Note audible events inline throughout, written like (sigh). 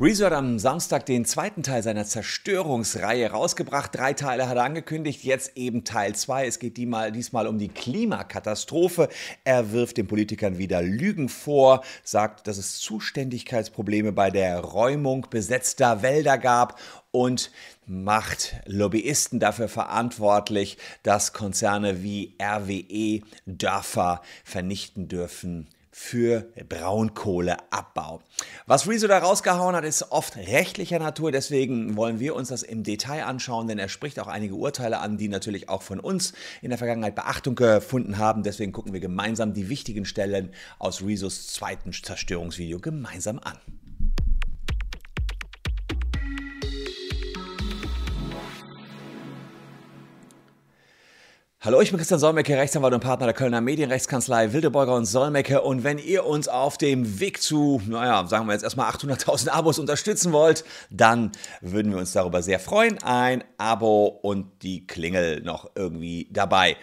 Rezo hat am Samstag den zweiten Teil seiner Zerstörungsreihe rausgebracht. Drei Teile hat er angekündigt, jetzt eben Teil zwei. Es geht diesmal um die Klimakatastrophe. Er wirft den Politikern wieder Lügen vor, sagt, dass es Zuständigkeitsprobleme bei der Räumung besetzter Wälder gab und macht Lobbyisten dafür verantwortlich, dass Konzerne wie RWE Dörfer vernichten dürfen für Braunkohleabbau. Was Rezo da rausgehauen hat, ist oft rechtlicher Natur, deswegen wollen wir uns das im Detail anschauen, denn er spricht auch einige Urteile an, die natürlich auch von uns in der Vergangenheit Beachtung gefunden haben. Deswegen gucken wir gemeinsam die wichtigen Stellen aus Rezos zweiten Zerstörungsvideo gemeinsam an. Hallo, ich bin Christian Solmecke, Rechtsanwalt und Partner der Kölner Medienrechtskanzlei Wildeborger und Solmecke. Und wenn ihr uns auf dem Weg zu, naja, sagen wir jetzt erstmal 800.000 Abos unterstützen wollt, dann würden wir uns darüber sehr freuen. Ein Abo und die Klingel noch irgendwie dabei.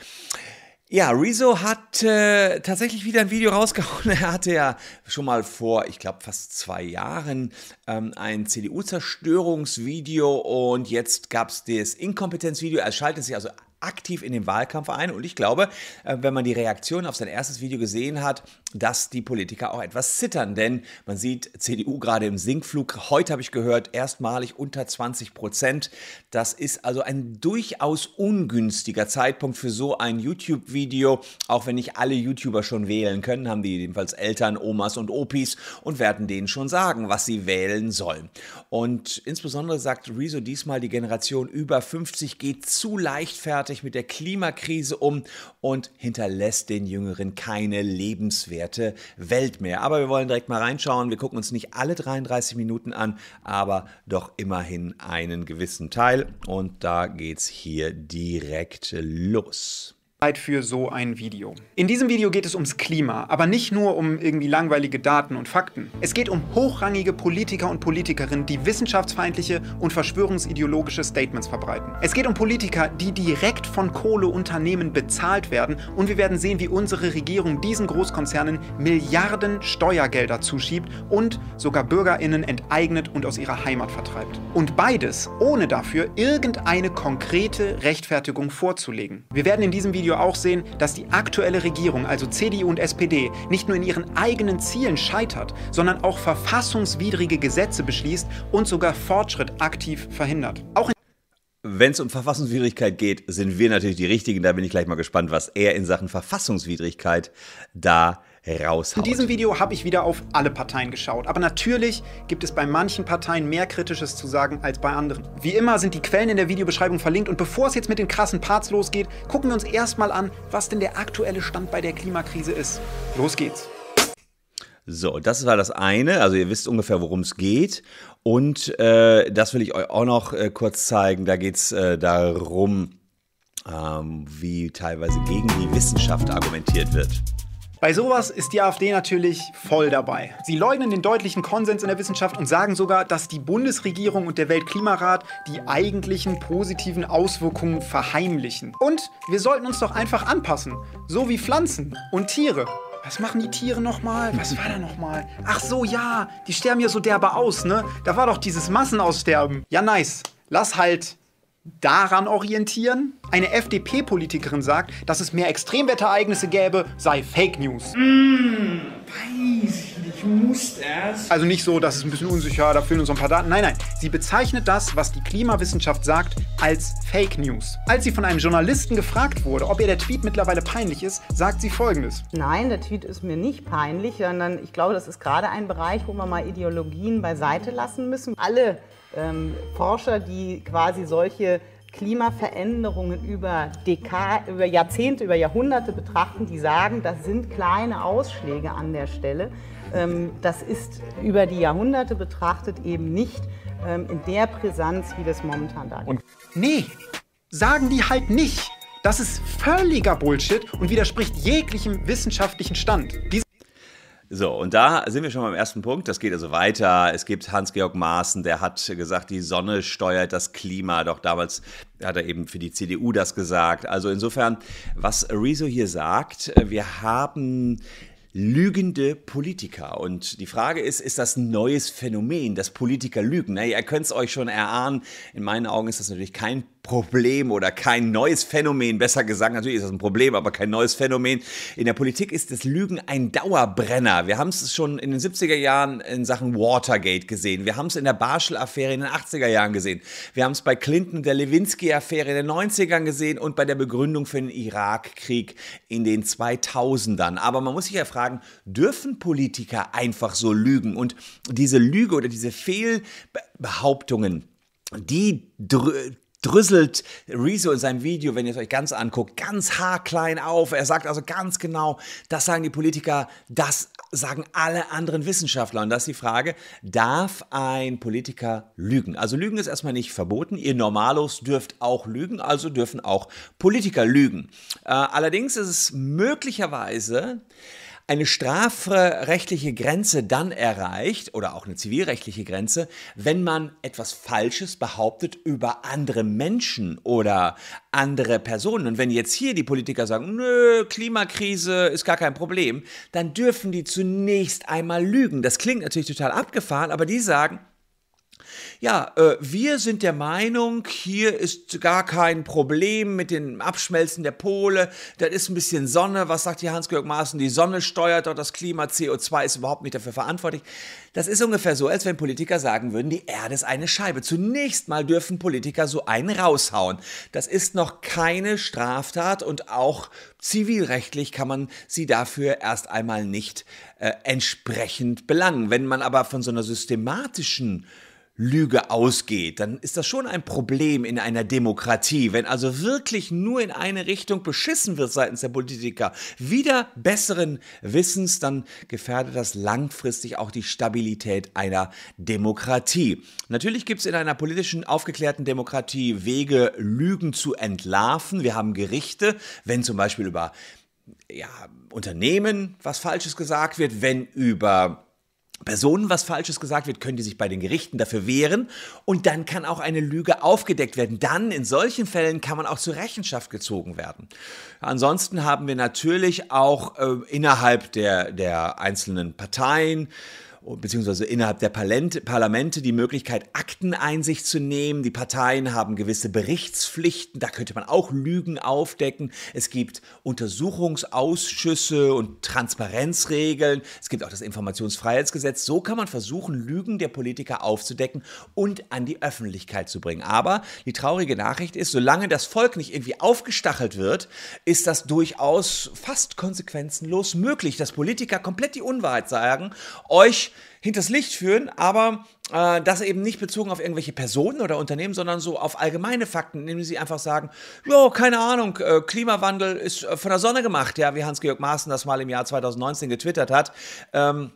Ja, Rezo hat äh, tatsächlich wieder ein Video rausgehauen. (laughs) Er hatte ja schon mal vor, ich glaube, fast zwei Jahren ähm, ein CDU-Zerstörungsvideo und jetzt gab es das Inkompetenzvideo. Er schaltet sich also aktiv in den Wahlkampf ein. Und ich glaube, äh, wenn man die Reaktion auf sein erstes Video gesehen hat, dass die Politiker auch etwas zittern. Denn man sieht CDU gerade im Sinkflug. Heute habe ich gehört, erstmalig unter 20 Prozent. Das ist also ein durchaus ungünstiger Zeitpunkt für so ein YouTube-Video. Auch wenn nicht alle YouTuber schon wählen können, haben die jedenfalls Eltern, Omas und Opis und werden denen schon sagen, was sie wählen sollen. Und insbesondere sagt Rezo diesmal, die Generation über 50 geht zu leichtfertig sich mit der Klimakrise um und hinterlässt den Jüngeren keine lebenswerte Welt mehr. Aber wir wollen direkt mal reinschauen. Wir gucken uns nicht alle 33 Minuten an, aber doch immerhin einen gewissen Teil. Und da geht's hier direkt los für so ein Video. In diesem Video geht es ums Klima, aber nicht nur um irgendwie langweilige Daten und Fakten. Es geht um hochrangige Politiker und Politikerinnen, die wissenschaftsfeindliche und verschwörungsideologische Statements verbreiten. Es geht um Politiker, die direkt von Kohleunternehmen bezahlt werden und wir werden sehen, wie unsere Regierung diesen Großkonzernen Milliarden Steuergelder zuschiebt und sogar Bürgerinnen enteignet und aus ihrer Heimat vertreibt. Und beides ohne dafür irgendeine konkrete Rechtfertigung vorzulegen. Wir werden in diesem Video auch sehen, dass die aktuelle Regierung, also CDU und SPD, nicht nur in ihren eigenen Zielen scheitert, sondern auch verfassungswidrige Gesetze beschließt und sogar Fortschritt aktiv verhindert. Auch wenn es um Verfassungswidrigkeit geht, sind wir natürlich die Richtigen. Da bin ich gleich mal gespannt, was er in Sachen Verfassungswidrigkeit da raushaut. In diesem Video habe ich wieder auf alle Parteien geschaut. Aber natürlich gibt es bei manchen Parteien mehr Kritisches zu sagen als bei anderen. Wie immer sind die Quellen in der Videobeschreibung verlinkt. Und bevor es jetzt mit den krassen Parts losgeht, gucken wir uns erstmal an, was denn der aktuelle Stand bei der Klimakrise ist. Los geht's. So, das war das eine. Also ihr wisst ungefähr, worum es geht. Und äh, das will ich euch auch noch äh, kurz zeigen. Da geht es äh, darum, ähm, wie teilweise gegen die Wissenschaft argumentiert wird. Bei sowas ist die AfD natürlich voll dabei. Sie leugnen den deutlichen Konsens in der Wissenschaft und sagen sogar, dass die Bundesregierung und der Weltklimarat die eigentlichen positiven Auswirkungen verheimlichen. Und wir sollten uns doch einfach anpassen, so wie Pflanzen und Tiere. Was machen die Tiere nochmal? Was war da nochmal? Ach so, ja, die sterben ja so derbe aus, ne? Da war doch dieses Massenaussterben. Ja, nice. Lass halt daran orientieren. Eine FDP-Politikerin sagt, dass es mehr Extremwetterereignisse gäbe, sei Fake News. Mm, weiß ich nicht, muss das? Also nicht so, dass es ein bisschen unsicher, da fehlen uns ein paar Daten. Nein, nein. Sie bezeichnet das, was die Klimawissenschaft sagt, als Fake News. Als sie von einem Journalisten gefragt wurde, ob ihr der Tweet mittlerweile peinlich ist, sagt sie folgendes. Nein, der Tweet ist mir nicht peinlich, sondern ich glaube, das ist gerade ein Bereich, wo wir mal Ideologien beiseite lassen müssen. Alle ähm, Forscher, die quasi solche Klimaveränderungen über, Dekade, über Jahrzehnte, über Jahrhunderte betrachten, die sagen, das sind kleine Ausschläge an der Stelle. Ähm, das ist über die Jahrhunderte betrachtet eben nicht ähm, in der Brisanz, wie das momentan da ist. Nee, sagen die halt nicht. Das ist völliger Bullshit und widerspricht jeglichem wissenschaftlichen Stand. Diese so, und da sind wir schon beim ersten Punkt. Das geht also weiter. Es gibt Hans-Georg Maaßen, der hat gesagt, die Sonne steuert das Klima. Doch damals hat er eben für die CDU das gesagt. Also insofern, was Rezo hier sagt, wir haben lügende Politiker. Und die Frage ist, ist das ein neues Phänomen, dass Politiker lügen? Na, ihr könnt es euch schon erahnen. In meinen Augen ist das natürlich kein Problem oder kein neues Phänomen. Besser gesagt, natürlich ist das ein Problem, aber kein neues Phänomen. In der Politik ist das Lügen ein Dauerbrenner. Wir haben es schon in den 70er Jahren in Sachen Watergate gesehen. Wir haben es in der Barschel-Affäre in den 80er Jahren gesehen. Wir haben es bei Clinton der Lewinsky-Affäre in den 90ern gesehen und bei der Begründung für den Irakkrieg in den 2000ern. Aber man muss sich ja fragen, dürfen Politiker einfach so lügen? Und diese Lüge oder diese Fehlbehauptungen, die drüsselt Rezo in seinem Video, wenn ihr es euch ganz anguckt, ganz haarklein auf. Er sagt also ganz genau, das sagen die Politiker, das sagen alle anderen Wissenschaftler. Und das ist die Frage, darf ein Politiker lügen? Also Lügen ist erstmal nicht verboten. Ihr Normalos dürft auch lügen, also dürfen auch Politiker lügen. Äh, allerdings ist es möglicherweise eine strafrechtliche Grenze dann erreicht oder auch eine zivilrechtliche Grenze, wenn man etwas Falsches behauptet über andere Menschen oder andere Personen. Und wenn jetzt hier die Politiker sagen, nö, Klimakrise ist gar kein Problem, dann dürfen die zunächst einmal lügen. Das klingt natürlich total abgefahren, aber die sagen, ja, äh, wir sind der Meinung, hier ist gar kein Problem mit dem Abschmelzen der Pole. Das ist ein bisschen Sonne. Was sagt hier Hans-Georg Maaßen? Die Sonne steuert dort das Klima. CO2 ist überhaupt nicht dafür verantwortlich. Das ist ungefähr so, als wenn Politiker sagen würden, die Erde ist eine Scheibe. Zunächst mal dürfen Politiker so einen raushauen. Das ist noch keine Straftat und auch zivilrechtlich kann man sie dafür erst einmal nicht äh, entsprechend belangen. Wenn man aber von so einer systematischen Lüge ausgeht, dann ist das schon ein Problem in einer Demokratie. Wenn also wirklich nur in eine Richtung beschissen wird seitens der Politiker, wieder besseren Wissens, dann gefährdet das langfristig auch die Stabilität einer Demokratie. Natürlich gibt es in einer politischen, aufgeklärten Demokratie Wege, Lügen zu entlarven. Wir haben Gerichte, wenn zum Beispiel über ja, Unternehmen was Falsches gesagt wird, wenn über Personen was Falsches gesagt wird, können die sich bei den Gerichten dafür wehren und dann kann auch eine Lüge aufgedeckt werden. Dann in solchen Fällen kann man auch zur Rechenschaft gezogen werden. Ansonsten haben wir natürlich auch äh, innerhalb der, der einzelnen Parteien beziehungsweise innerhalb der Parlamente die Möglichkeit, Akteneinsicht zu nehmen. Die Parteien haben gewisse Berichtspflichten, da könnte man auch Lügen aufdecken. Es gibt Untersuchungsausschüsse und Transparenzregeln. Es gibt auch das Informationsfreiheitsgesetz. So kann man versuchen, Lügen der Politiker aufzudecken und an die Öffentlichkeit zu bringen. Aber die traurige Nachricht ist, solange das Volk nicht irgendwie aufgestachelt wird, ist das durchaus fast konsequenzenlos möglich, dass Politiker komplett die Unwahrheit sagen, euch hinters Licht führen, aber äh, das eben nicht bezogen auf irgendwelche Personen oder Unternehmen, sondern so auf allgemeine Fakten, indem sie einfach sagen, ja, keine Ahnung, äh, Klimawandel ist äh, von der Sonne gemacht, ja, wie Hans-Georg Maaßen das mal im Jahr 2019 getwittert hat. Ähm,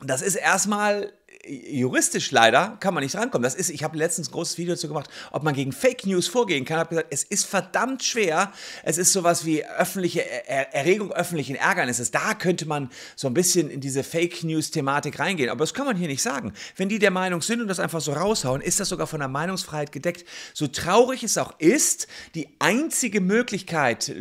das ist erstmal juristisch leider kann man nicht rankommen. Das ist, ich habe letztens ein großes Video dazu gemacht, ob man gegen Fake News vorgehen kann. Ich habe gesagt, es ist verdammt schwer. Es ist sowas wie öffentliche er Erregung öffentlichen Ärgernisses. Da könnte man so ein bisschen in diese Fake News Thematik reingehen. Aber das kann man hier nicht sagen. Wenn die der Meinung sind und das einfach so raushauen, ist das sogar von der Meinungsfreiheit gedeckt. So traurig es auch ist, die einzige Möglichkeit,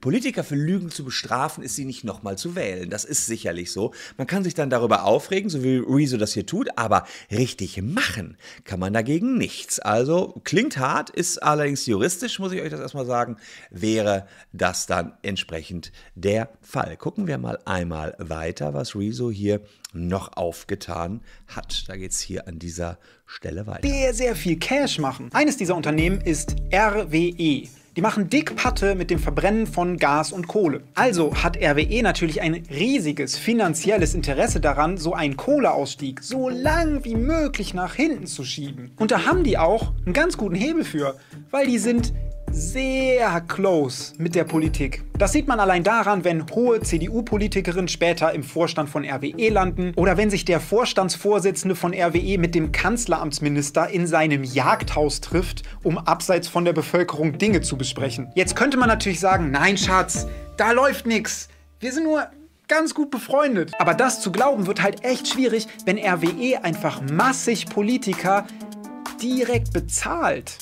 Politiker für Lügen zu bestrafen, ist sie nicht nochmal zu wählen. Das ist sicherlich so. Man kann sich dann darüber aufregen, so wie Rezo das hier tut gut, aber richtig machen kann man dagegen nichts. Also klingt hart, ist allerdings juristisch, muss ich euch das erstmal sagen, wäre das dann entsprechend der Fall. Gucken wir mal einmal weiter, was Rezo hier noch aufgetan hat. Da geht es hier an dieser Stelle weiter. Sehr, sehr viel Cash machen. Eines dieser Unternehmen ist RWE. Die machen dick Patte mit dem Verbrennen von Gas und Kohle. Also hat RWE natürlich ein riesiges finanzielles Interesse daran, so einen Kohleausstieg so lang wie möglich nach hinten zu schieben. Und da haben die auch einen ganz guten Hebel für, weil die sind sehr close mit der Politik. Das sieht man allein daran, wenn hohe CDU-Politikerinnen später im Vorstand von RWE landen oder wenn sich der Vorstandsvorsitzende von RWE mit dem Kanzleramtsminister in seinem Jagdhaus trifft, um abseits von der Bevölkerung Dinge zu besprechen. Jetzt könnte man natürlich sagen, nein Schatz, da läuft nichts. Wir sind nur ganz gut befreundet. Aber das zu glauben wird halt echt schwierig, wenn RWE einfach massig Politiker direkt bezahlt.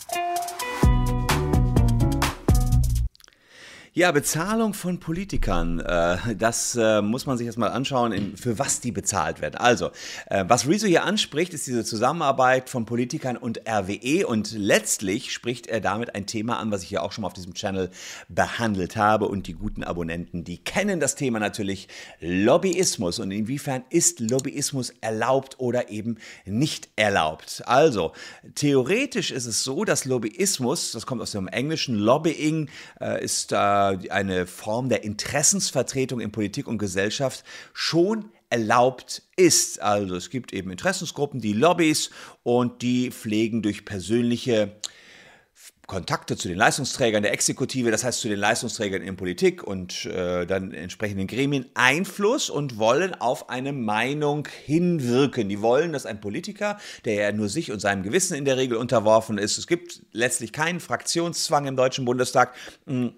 Ja, Bezahlung von Politikern, äh, das äh, muss man sich erstmal anschauen, für was die bezahlt werden. Also, äh, was Rezo hier anspricht, ist diese Zusammenarbeit von Politikern und RWE und letztlich spricht er damit ein Thema an, was ich ja auch schon mal auf diesem Channel behandelt habe und die guten Abonnenten, die kennen das Thema natürlich Lobbyismus und inwiefern ist Lobbyismus erlaubt oder eben nicht erlaubt. Also, theoretisch ist es so, dass Lobbyismus, das kommt aus dem englischen Lobbying, ist eine Form der Interessensvertretung in Politik und Gesellschaft schon erlaubt ist. Also es gibt eben Interessensgruppen, die Lobbys und die pflegen durch persönliche Kontakte zu den Leistungsträgern der Exekutive, das heißt zu den Leistungsträgern in Politik und äh, dann entsprechenden Gremien Einfluss und wollen auf eine Meinung hinwirken. Die wollen, dass ein Politiker, der ja nur sich und seinem Gewissen in der Regel unterworfen ist, es gibt letztlich keinen Fraktionszwang im Deutschen Bundestag, mh,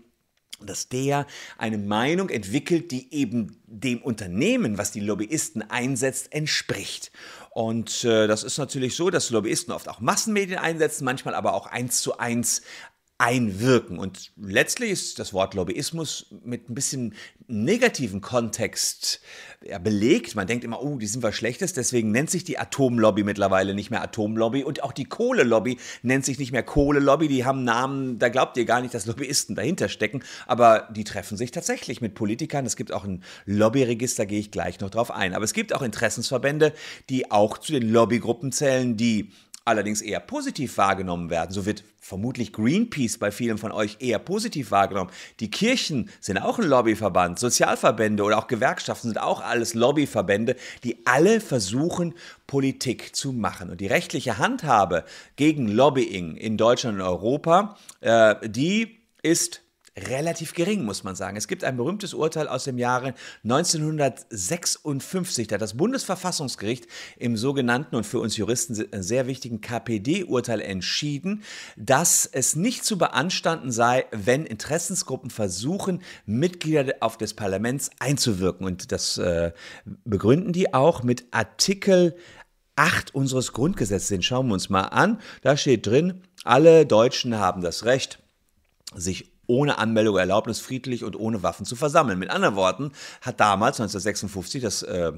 dass der eine Meinung entwickelt, die eben dem Unternehmen, was die Lobbyisten einsetzt, entspricht. Und äh, das ist natürlich so, dass Lobbyisten oft auch Massenmedien einsetzen, manchmal aber auch eins zu eins einwirken. Und letztlich ist das Wort Lobbyismus mit ein bisschen negativen Kontext belegt. Man denkt immer, oh, die sind was Schlechtes, deswegen nennt sich die Atomlobby mittlerweile nicht mehr Atomlobby und auch die Kohlelobby nennt sich nicht mehr Kohlelobby. Die haben Namen, da glaubt ihr gar nicht, dass Lobbyisten dahinter stecken, aber die treffen sich tatsächlich mit Politikern. Es gibt auch ein Lobbyregister, gehe ich gleich noch drauf ein. Aber es gibt auch Interessensverbände, die auch zu den Lobbygruppen zählen, die allerdings eher positiv wahrgenommen werden. So wird vermutlich Greenpeace bei vielen von euch eher positiv wahrgenommen. Die Kirchen sind auch ein Lobbyverband, Sozialverbände oder auch Gewerkschaften sind auch alles Lobbyverbände, die alle versuchen, Politik zu machen. Und die rechtliche Handhabe gegen Lobbying in Deutschland und Europa, äh, die ist relativ gering, muss man sagen. Es gibt ein berühmtes Urteil aus dem Jahre 1956. Da das Bundesverfassungsgericht im sogenannten und für uns Juristen sehr wichtigen KPD-Urteil entschieden, dass es nicht zu beanstanden sei, wenn Interessensgruppen versuchen, Mitglieder auf des Parlaments einzuwirken. Und das äh, begründen die auch mit Artikel 8 unseres Grundgesetzes. Den schauen wir uns mal an. Da steht drin, alle Deutschen haben das Recht, sich ohne Anmeldung, Erlaubnis friedlich und ohne Waffen zu versammeln. Mit anderen Worten hat damals 1956 das äh,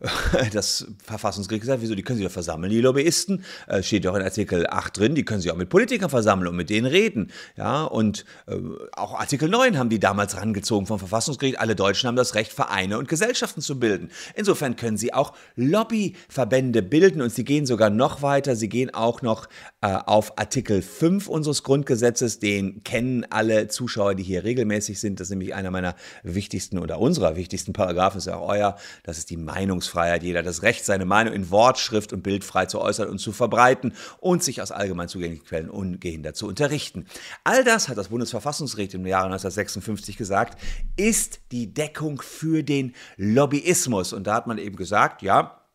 (laughs) das Verfassungsgericht gesagt, wieso, die können sich ja versammeln, die Lobbyisten, äh, steht ja auch in Artikel 8 drin, die können sich auch mit Politikern versammeln und mit denen reden, ja, und äh, auch Artikel 9 haben die damals rangezogen vom Verfassungsgericht, alle Deutschen haben das Recht, Vereine und Gesellschaften zu bilden. Insofern können sie auch Lobbyverbände bilden und sie gehen sogar noch weiter, sie gehen auch noch äh, auf Artikel 5 unseres Grundgesetzes, den kennen alle Zuschauer, die hier regelmäßig sind, das ist nämlich einer meiner wichtigsten oder unserer wichtigsten Paragraphen, ist ja auch euer, das ist die Meinungs Meinungsfreiheit. Jeder das Recht, seine Meinung in Wort, Schrift und Bild frei zu äußern und zu verbreiten und sich aus allgemein zugänglichen Quellen ungehindert zu unterrichten. All das hat das Bundesverfassungsgericht im Jahre 1956 gesagt, ist die Deckung für den Lobbyismus. Und da hat man eben gesagt, ja, äh,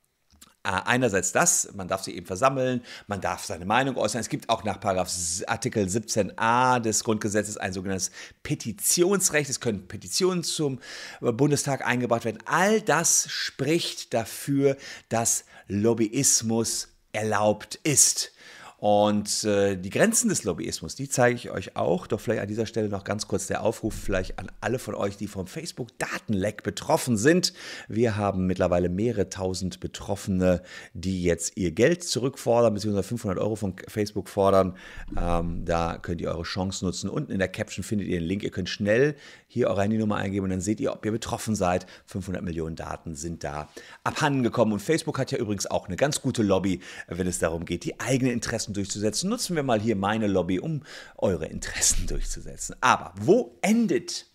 einerseits das, man darf sich eben versammeln, man darf seine Meinung äußern. Es gibt auch nach Artikel 17a des Grundgesetzes ein sogenanntes Petitionsrecht. Es können Petitionen zum Bundestag eingebracht werden. All das spricht dafür, dass Lobbyismus erlaubt ist. Und äh, die Grenzen des Lobbyismus, die zeige ich euch auch. Doch vielleicht an dieser Stelle noch ganz kurz der Aufruf vielleicht an alle von euch, die vom Facebook-Datenleck betroffen sind. Wir haben mittlerweile mehrere tausend Betroffene, die jetzt ihr Geld zurückfordern, beziehungsweise 500 Euro von Facebook fordern. Ähm, da könnt ihr eure Chance nutzen. Unten in der Caption findet ihr den Link. Ihr könnt schnell hier eure Handynummer eingeben und dann seht ihr, ob ihr betroffen seid. 500 Millionen Daten sind da abhanden gekommen. Und Facebook hat ja übrigens auch eine ganz gute Lobby, wenn es darum geht, die eigenen Interessen durchzusetzen. Nutzen wir mal hier meine Lobby, um eure Interessen (laughs) durchzusetzen. Aber wo endet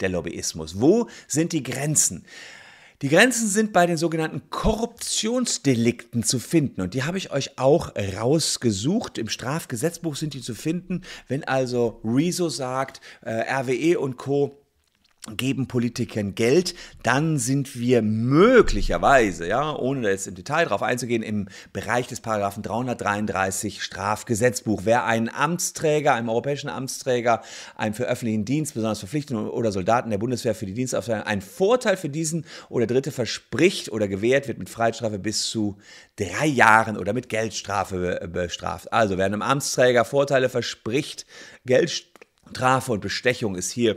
der Lobbyismus? Wo sind die Grenzen? Die Grenzen sind bei den sogenannten Korruptionsdelikten zu finden und die habe ich euch auch rausgesucht. Im Strafgesetzbuch sind die zu finden. Wenn also Rezo sagt, äh, RWE und Co geben Politikern Geld, dann sind wir möglicherweise, ja, ohne jetzt im Detail darauf einzugehen, im Bereich des Paragraphen 333 Strafgesetzbuch. Wer einen Amtsträger, einem europäischen Amtsträger, einem für öffentlichen Dienst, besonders Verpflichteten oder Soldaten der Bundeswehr für die Dienstaufteilung einen Vorteil für diesen oder Dritte verspricht oder gewährt, wird mit Freiheitsstrafe bis zu drei Jahren oder mit Geldstrafe bestraft. Also wer einem Amtsträger Vorteile verspricht, Geldstrafe und Bestechung ist hier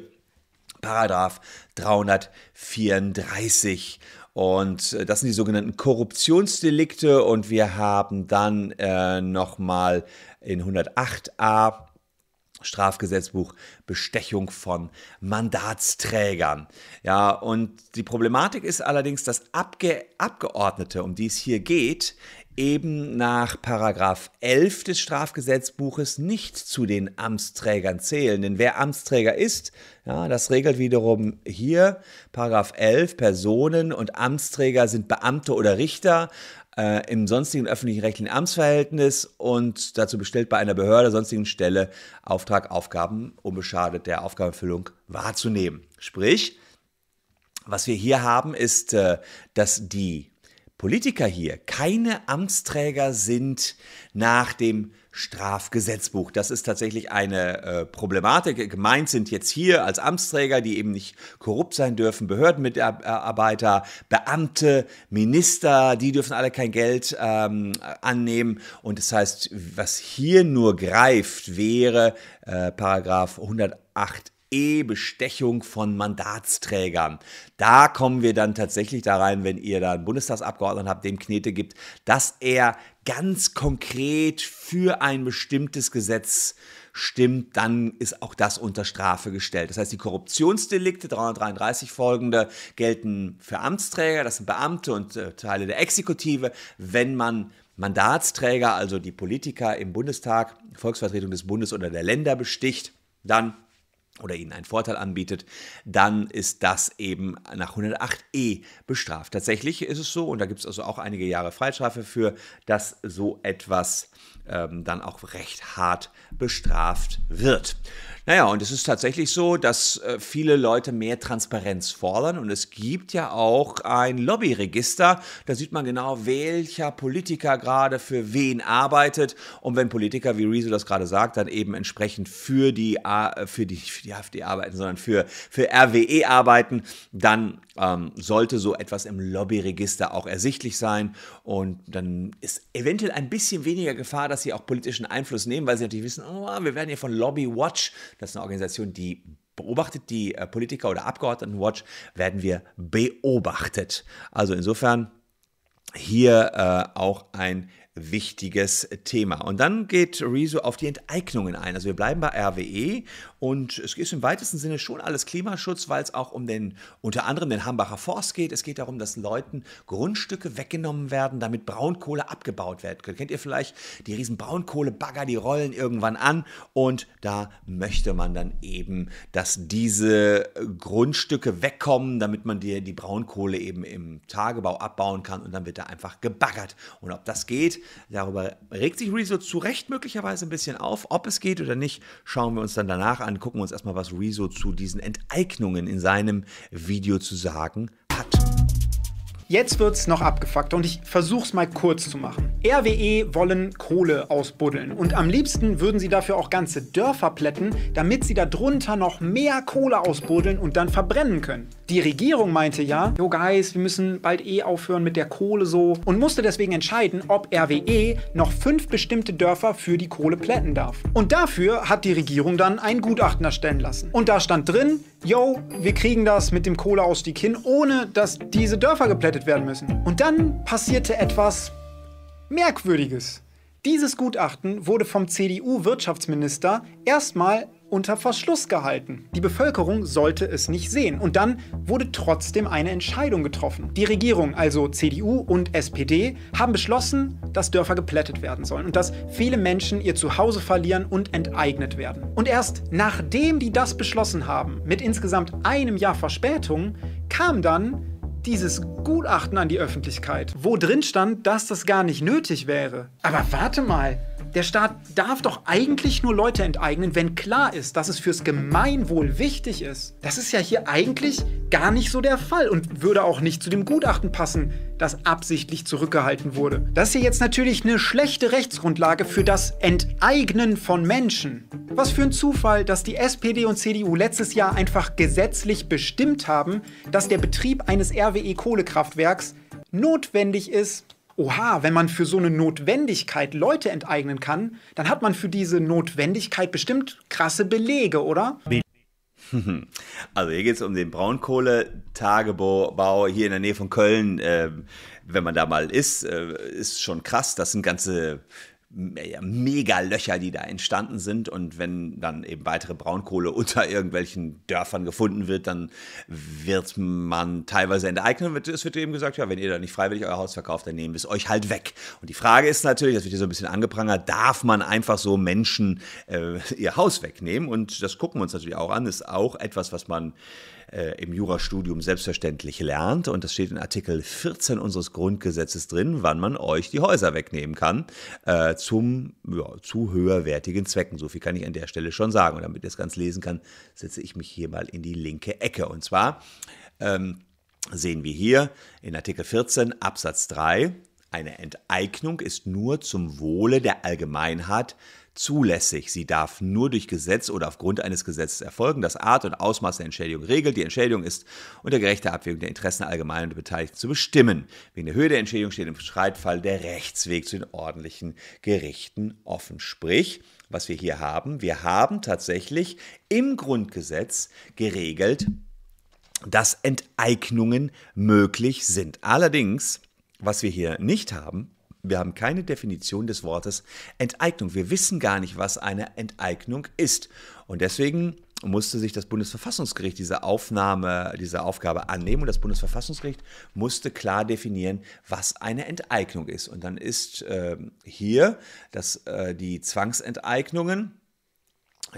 Paragraph 334. Und äh, das sind die sogenannten Korruptionsdelikte. Und wir haben dann äh, nochmal in 108a Strafgesetzbuch Bestechung von Mandatsträgern. Ja, und die Problematik ist allerdings, dass Abge Abgeordnete, um die es hier geht, eben nach Paragraph 11 des Strafgesetzbuches nicht zu den Amtsträgern zählen. Denn wer Amtsträger ist, ja, das regelt wiederum hier Paragraph 11. Personen und Amtsträger sind Beamte oder Richter äh, im sonstigen öffentlichen rechtlichen Amtsverhältnis und dazu bestellt bei einer Behörde, sonstigen Stelle Auftrag, Aufgaben unbeschadet der Aufgabenfüllung wahrzunehmen. Sprich, was wir hier haben, ist, äh, dass die Politiker hier keine Amtsträger sind nach dem Strafgesetzbuch. Das ist tatsächlich eine äh, Problematik. Gemeint sind jetzt hier als Amtsträger, die eben nicht korrupt sein dürfen, Behördenmitarbeiter, Beamte, Minister, die dürfen alle kein Geld ähm, annehmen. Und das heißt, was hier nur greift, wäre äh, Paragraph 108 E-Bestechung von Mandatsträgern. Da kommen wir dann tatsächlich da rein, wenn ihr da einen Bundestagsabgeordneten habt, dem Knete gibt, dass er ganz konkret für ein bestimmtes Gesetz stimmt, dann ist auch das unter Strafe gestellt. Das heißt, die Korruptionsdelikte 333 folgende gelten für Amtsträger, das sind Beamte und äh, Teile der Exekutive, wenn man Mandatsträger, also die Politiker im Bundestag, Volksvertretung des Bundes oder der Länder besticht, dann oder ihnen einen Vorteil anbietet, dann ist das eben nach 108e bestraft. Tatsächlich ist es so, und da gibt es also auch einige Jahre Freistrafe für, dass so etwas ähm, dann auch recht hart bestraft wird. Naja, und es ist tatsächlich so, dass äh, viele Leute mehr Transparenz fordern und es gibt ja auch ein Lobbyregister. Da sieht man genau, welcher Politiker gerade für wen arbeitet. Und wenn Politiker, wie Rezo das gerade sagt, dann eben entsprechend für die, für die, für die AfD arbeiten, sondern für, für RWE arbeiten, dann ähm, sollte so etwas im Lobbyregister auch ersichtlich sein. Und dann ist eventuell ein bisschen weniger Gefahr, dass sie auch politischen Einfluss nehmen, weil sie natürlich wissen, oh, wir werden hier von Lobby Watch das ist eine Organisation, die beobachtet die äh, Politiker oder Abgeordnetenwatch, werden wir beobachtet. Also insofern hier äh, auch ein wichtiges Thema. Und dann geht Rezo auf die Enteignungen ein. Also wir bleiben bei RWE und es ist im weitesten Sinne schon alles Klimaschutz, weil es auch um den, unter anderem den Hambacher Forst geht. Es geht darum, dass Leuten Grundstücke weggenommen werden, damit Braunkohle abgebaut werden können. Kennt ihr vielleicht die riesen Braunkohlebagger, die rollen irgendwann an und da möchte man dann eben, dass diese Grundstücke wegkommen, damit man die, die Braunkohle eben im Tagebau abbauen kann und dann wird da einfach gebaggert. Und ob das geht, Darüber regt sich Rezo zu Recht möglicherweise ein bisschen auf. Ob es geht oder nicht, schauen wir uns dann danach an. Gucken wir uns erstmal, was Rezo zu diesen Enteignungen in seinem Video zu sagen. Jetzt wird's noch abgefuckt und ich versuch's mal kurz zu machen. RWE wollen Kohle ausbuddeln und am liebsten würden sie dafür auch ganze Dörfer plätten, damit sie darunter noch mehr Kohle ausbuddeln und dann verbrennen können. Die Regierung meinte ja, yo guys, wir müssen bald eh aufhören mit der Kohle so und musste deswegen entscheiden, ob RWE noch fünf bestimmte Dörfer für die Kohle plätten darf. Und dafür hat die Regierung dann ein Gutachten erstellen lassen. Und da stand drin, yo, wir kriegen das mit dem Kohleausstieg hin, ohne dass diese Dörfer geplättet werden müssen. Und dann passierte etwas Merkwürdiges. Dieses Gutachten wurde vom CDU-Wirtschaftsminister erstmal unter Verschluss gehalten. Die Bevölkerung sollte es nicht sehen. Und dann wurde trotzdem eine Entscheidung getroffen. Die Regierung, also CDU und SPD, haben beschlossen, dass Dörfer geplättet werden sollen und dass viele Menschen ihr Zuhause verlieren und enteignet werden. Und erst nachdem die das beschlossen haben, mit insgesamt einem Jahr Verspätung, kam dann dieses Gutachten an die Öffentlichkeit, wo drin stand, dass das gar nicht nötig wäre. Aber warte mal, der Staat darf doch eigentlich nur Leute enteignen, wenn klar ist, dass es fürs Gemeinwohl wichtig ist. Das ist ja hier eigentlich gar nicht so der Fall und würde auch nicht zu dem Gutachten passen, das absichtlich zurückgehalten wurde. Das ist hier jetzt natürlich eine schlechte Rechtsgrundlage für das Enteignen von Menschen. Was für ein Zufall, dass die SPD und CDU letztes Jahr einfach gesetzlich bestimmt haben, dass der Betrieb eines RWE-Kohlekraftwerks notwendig ist, oha, wenn man für so eine Notwendigkeit Leute enteignen kann, dann hat man für diese Notwendigkeit bestimmt krasse Belege, oder? (laughs) Also hier geht es um den Braunkohletagebau hier in der Nähe von Köln. Ähm, wenn man da mal ist, äh, ist schon krass. Das sind ganze Mega-Löcher, die da entstanden sind. Und wenn dann eben weitere Braunkohle (laughs) unter irgendwelchen Dörfern gefunden wird, dann wird man teilweise enteignen. Es wird eben gesagt, ja, wenn ihr da nicht freiwillig euer Haus verkauft, dann nehmen wir es euch halt weg. Und die Frage ist natürlich, das wird hier so ein bisschen angeprangert, darf man einfach so Menschen äh, ihr Haus wegnehmen? Und das gucken wir uns natürlich auch an. Ist auch etwas, was man äh, im Jurastudium selbstverständlich lernt. Und das steht in Artikel 14 unseres Grundgesetzes drin, wann man euch die Häuser wegnehmen kann äh, zum, ja, zu höherwertigen Zwecken. So viel kann ich an der Stelle schon sagen. Und damit ihr es ganz lesen kann, setze ich mich hier mal in die linke Ecke. Und zwar ähm, sehen wir hier in Artikel 14 Absatz 3, eine Enteignung ist nur zum Wohle der Allgemeinheit zulässig. Sie darf nur durch Gesetz oder aufgrund eines Gesetzes erfolgen. Das Art und Ausmaß der Entschädigung regelt. Die Entschädigung ist unter gerechter Abwägung der Interessen allgemein und Beteiligten zu bestimmen. Wegen der Höhe der Entschädigung steht im Streitfall der Rechtsweg zu den ordentlichen Gerichten offen. Sprich, was wir hier haben, wir haben tatsächlich im Grundgesetz geregelt, dass Enteignungen möglich sind. Allerdings, was wir hier nicht haben, wir haben keine Definition des Wortes Enteignung. Wir wissen gar nicht, was eine Enteignung ist. Und deswegen musste sich das Bundesverfassungsgericht diese Aufnahme, diese Aufgabe annehmen und das Bundesverfassungsgericht musste klar definieren, was eine Enteignung ist. Und dann ist äh, hier, dass äh, die Zwangsenteignungen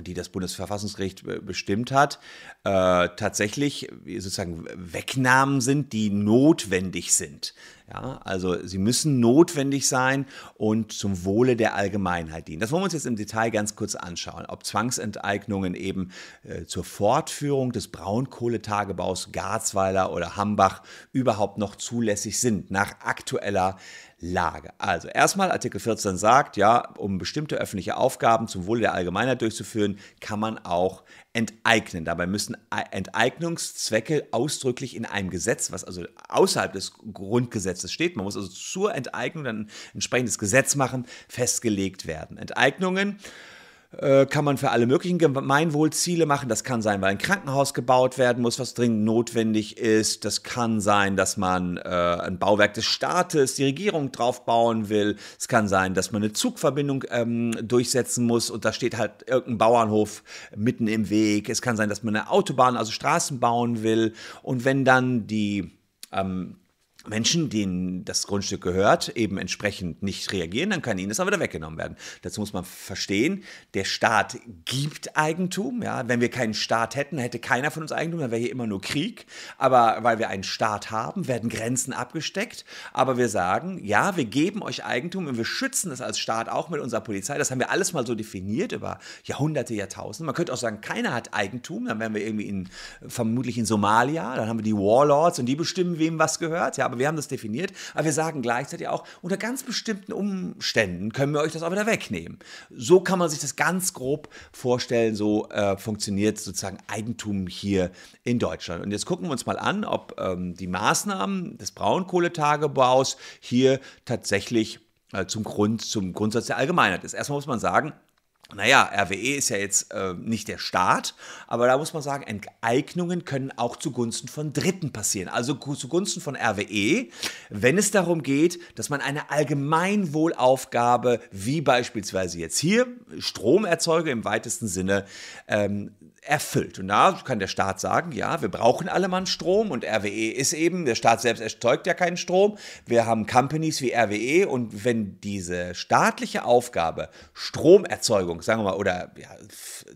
die das Bundesverfassungsgericht bestimmt hat, äh, tatsächlich sozusagen Wegnahmen sind, die notwendig sind. Ja, also sie müssen notwendig sein und zum Wohle der Allgemeinheit dienen. Das wollen wir uns jetzt im Detail ganz kurz anschauen, ob Zwangsenteignungen eben äh, zur Fortführung des Braunkohletagebaus Garzweiler oder Hambach überhaupt noch zulässig sind nach aktueller Lage. Also erstmal Artikel 14 sagt, ja, um bestimmte öffentliche Aufgaben zum Wohle der Allgemeinheit durchzuführen, kann man auch enteignen. Dabei müssen Enteignungszwecke ausdrücklich in einem Gesetz, was also außerhalb des Grundgesetzes steht, man muss also zur Enteignung dann ein entsprechendes Gesetz machen, festgelegt werden. Enteignungen kann man für alle möglichen Gemeinwohlziele machen. Das kann sein, weil ein Krankenhaus gebaut werden muss, was dringend notwendig ist. Das kann sein, dass man äh, ein Bauwerk des Staates, die Regierung drauf bauen will. Es kann sein, dass man eine Zugverbindung ähm, durchsetzen muss und da steht halt irgendein Bauernhof mitten im Weg. Es kann sein, dass man eine Autobahn, also Straßen bauen will. Und wenn dann die ähm, Menschen, denen das Grundstück gehört, eben entsprechend nicht reagieren, dann kann ihnen das aber wieder weggenommen werden. Dazu muss man verstehen, der Staat gibt Eigentum. Ja? Wenn wir keinen Staat hätten, hätte keiner von uns Eigentum, dann wäre hier immer nur Krieg. Aber weil wir einen Staat haben, werden Grenzen abgesteckt. Aber wir sagen, ja, wir geben euch Eigentum und wir schützen es als Staat auch mit unserer Polizei. Das haben wir alles mal so definiert über Jahrhunderte, Jahrtausende. Man könnte auch sagen, keiner hat Eigentum. Dann wären wir irgendwie in, vermutlich in Somalia. Dann haben wir die Warlords und die bestimmen, wem was gehört. Ja, aber wir haben das definiert, aber wir sagen gleichzeitig auch, unter ganz bestimmten Umständen können wir euch das auch wieder wegnehmen. So kann man sich das ganz grob vorstellen, so äh, funktioniert sozusagen Eigentum hier in Deutschland. Und jetzt gucken wir uns mal an, ob ähm, die Maßnahmen des Braunkohletagebaus hier tatsächlich äh, zum Grund, zum Grundsatz der Allgemeinheit ist. Erstmal muss man sagen, naja, RWE ist ja jetzt äh, nicht der Staat, aber da muss man sagen, Enteignungen können auch zugunsten von Dritten passieren. Also zugunsten von RWE, wenn es darum geht, dass man eine Allgemeinwohlaufgabe, wie beispielsweise jetzt hier, Stromerzeuger im weitesten Sinne, ähm, erfüllt. Und da kann der Staat sagen, ja, wir brauchen alle Mann Strom und RWE ist eben, der Staat selbst erzeugt ja keinen Strom. Wir haben Companies wie RWE und wenn diese staatliche Aufgabe Stromerzeugung, sagen wir mal, oder ja,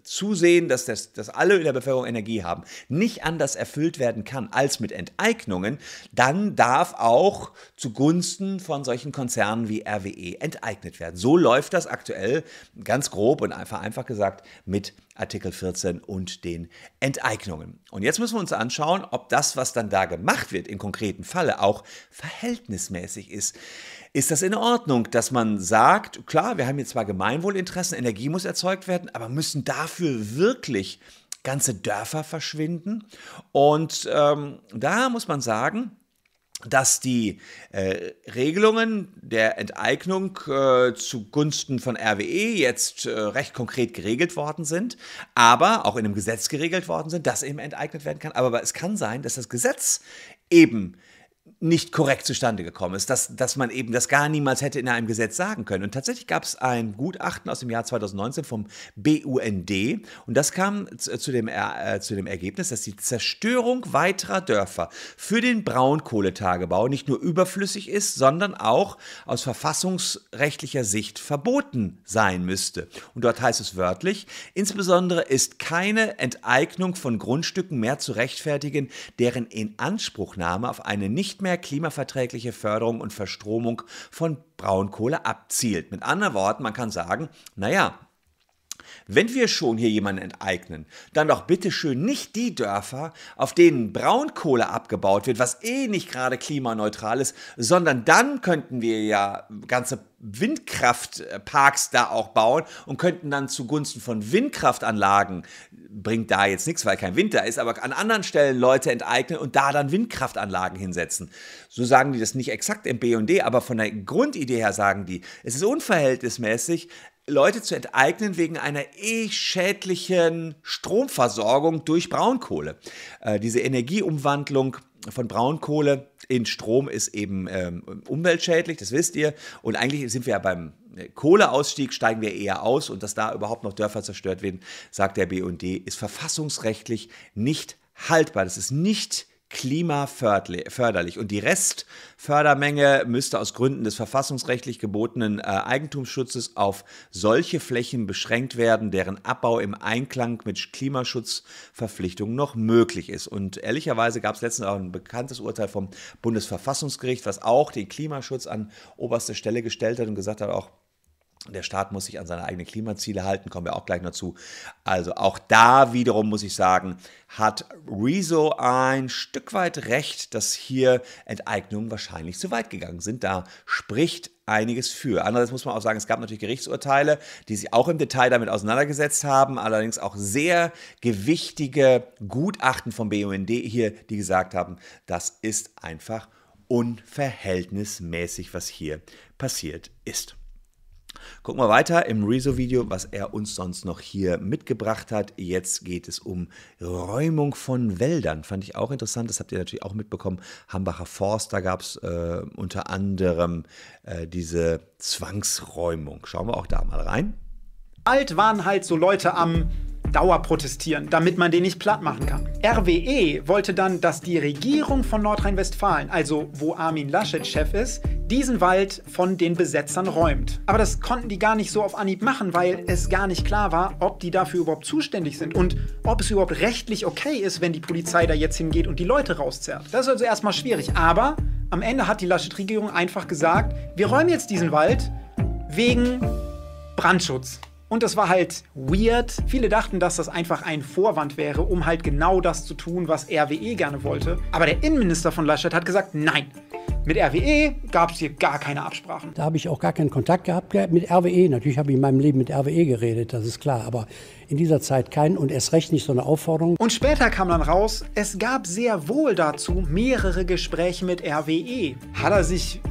zusehen, dass, das, dass alle in der Bevölkerung Energie haben, nicht anders erfüllt werden kann als mit Enteignungen, dann darf auch zugunsten von solchen Konzernen wie RWE enteignet werden. So läuft das aktuell ganz grob und einfach, einfach gesagt mit Artikel 14 und den Enteignungen. Und jetzt müssen wir uns anschauen, ob das, was dann da gemacht wird, im konkreten Falle auch verhältnismäßig ist. Ist das in Ordnung, dass man sagt, klar, wir haben hier zwar Gemeinwohlinteressen, Energie muss erzeugt werden, aber müssen dafür wirklich ganze Dörfer verschwinden? Und ähm, da muss man sagen, dass die äh, Regelungen der Enteignung äh, zugunsten von RWE jetzt äh, recht konkret geregelt worden sind, aber auch in einem Gesetz geregelt worden sind, dass eben enteignet werden kann. Aber es kann sein, dass das Gesetz eben nicht korrekt zustande gekommen ist, dass, dass man eben das gar niemals hätte in einem Gesetz sagen können. Und tatsächlich gab es ein Gutachten aus dem Jahr 2019 vom BUND und das kam zu dem, äh, zu dem Ergebnis, dass die Zerstörung weiterer Dörfer für den Braunkohletagebau nicht nur überflüssig ist, sondern auch aus verfassungsrechtlicher Sicht verboten sein müsste. Und dort heißt es wörtlich, insbesondere ist keine Enteignung von Grundstücken mehr zu rechtfertigen, deren Inanspruchnahme auf eine nicht mehr klimaverträgliche Förderung und Verstromung von Braunkohle abzielt. Mit anderen Worten, man kann sagen, naja, wenn wir schon hier jemanden enteignen, dann doch bitte schön nicht die Dörfer, auf denen Braunkohle abgebaut wird, was eh nicht gerade klimaneutral ist, sondern dann könnten wir ja ganze Windkraftparks da auch bauen und könnten dann zugunsten von Windkraftanlagen, bringt da jetzt nichts, weil kein Wind da ist, aber an anderen Stellen Leute enteignen und da dann Windkraftanlagen hinsetzen. So sagen die das nicht exakt im BD, aber von der Grundidee her sagen die, es ist unverhältnismäßig, Leute zu enteignen wegen einer eh schädlichen Stromversorgung durch Braunkohle. Äh, diese Energieumwandlung von Braunkohle in Strom ist eben ähm, umweltschädlich, das wisst ihr. Und eigentlich sind wir ja beim Kohleausstieg, steigen wir eher aus. Und dass da überhaupt noch Dörfer zerstört werden, sagt der BUND, ist verfassungsrechtlich nicht haltbar. Das ist nicht klimaförderlich. Und die Restfördermenge müsste aus Gründen des verfassungsrechtlich gebotenen äh, Eigentumsschutzes auf solche Flächen beschränkt werden, deren Abbau im Einklang mit Klimaschutzverpflichtungen noch möglich ist. Und ehrlicherweise gab es letztens auch ein bekanntes Urteil vom Bundesverfassungsgericht, was auch den Klimaschutz an oberste Stelle gestellt hat und gesagt hat, auch der Staat muss sich an seine eigenen Klimaziele halten, kommen wir auch gleich noch zu. Also auch da wiederum muss ich sagen, hat Rezo ein Stück weit recht, dass hier Enteignungen wahrscheinlich zu weit gegangen sind. Da spricht einiges für. Andererseits muss man auch sagen, es gab natürlich Gerichtsurteile, die sich auch im Detail damit auseinandergesetzt haben, allerdings auch sehr gewichtige Gutachten vom BUND hier, die gesagt haben, das ist einfach unverhältnismäßig, was hier passiert ist. Gucken wir weiter im Rezo-Video, was er uns sonst noch hier mitgebracht hat. Jetzt geht es um Räumung von Wäldern. Fand ich auch interessant, das habt ihr natürlich auch mitbekommen. Hambacher Forst, da gab es äh, unter anderem äh, diese Zwangsräumung. Schauen wir auch da mal rein. Alt waren halt so Leute am Dauer protestieren, damit man den nicht platt machen kann. RWE wollte dann, dass die Regierung von Nordrhein-Westfalen, also wo Armin Laschet Chef ist, diesen Wald von den Besetzern räumt. Aber das konnten die gar nicht so auf Anhieb machen, weil es gar nicht klar war, ob die dafür überhaupt zuständig sind und ob es überhaupt rechtlich okay ist, wenn die Polizei da jetzt hingeht und die Leute rauszerrt. Das ist also erstmal schwierig. Aber am Ende hat die Laschet-Regierung einfach gesagt, wir räumen jetzt diesen Wald wegen Brandschutz. Und das war halt weird. Viele dachten, dass das einfach ein Vorwand wäre, um halt genau das zu tun, was RWE gerne wollte. Aber der Innenminister von Laschet hat gesagt, nein. Mit RWE gab es hier gar keine Absprachen. Da habe ich auch gar keinen Kontakt gehabt mit RWE. Natürlich habe ich in meinem Leben mit RWE geredet, das ist klar. Aber in dieser Zeit keinen und erst recht nicht so eine Aufforderung. Und später kam dann raus, es gab sehr wohl dazu mehrere Gespräche mit RWE. Hat er sich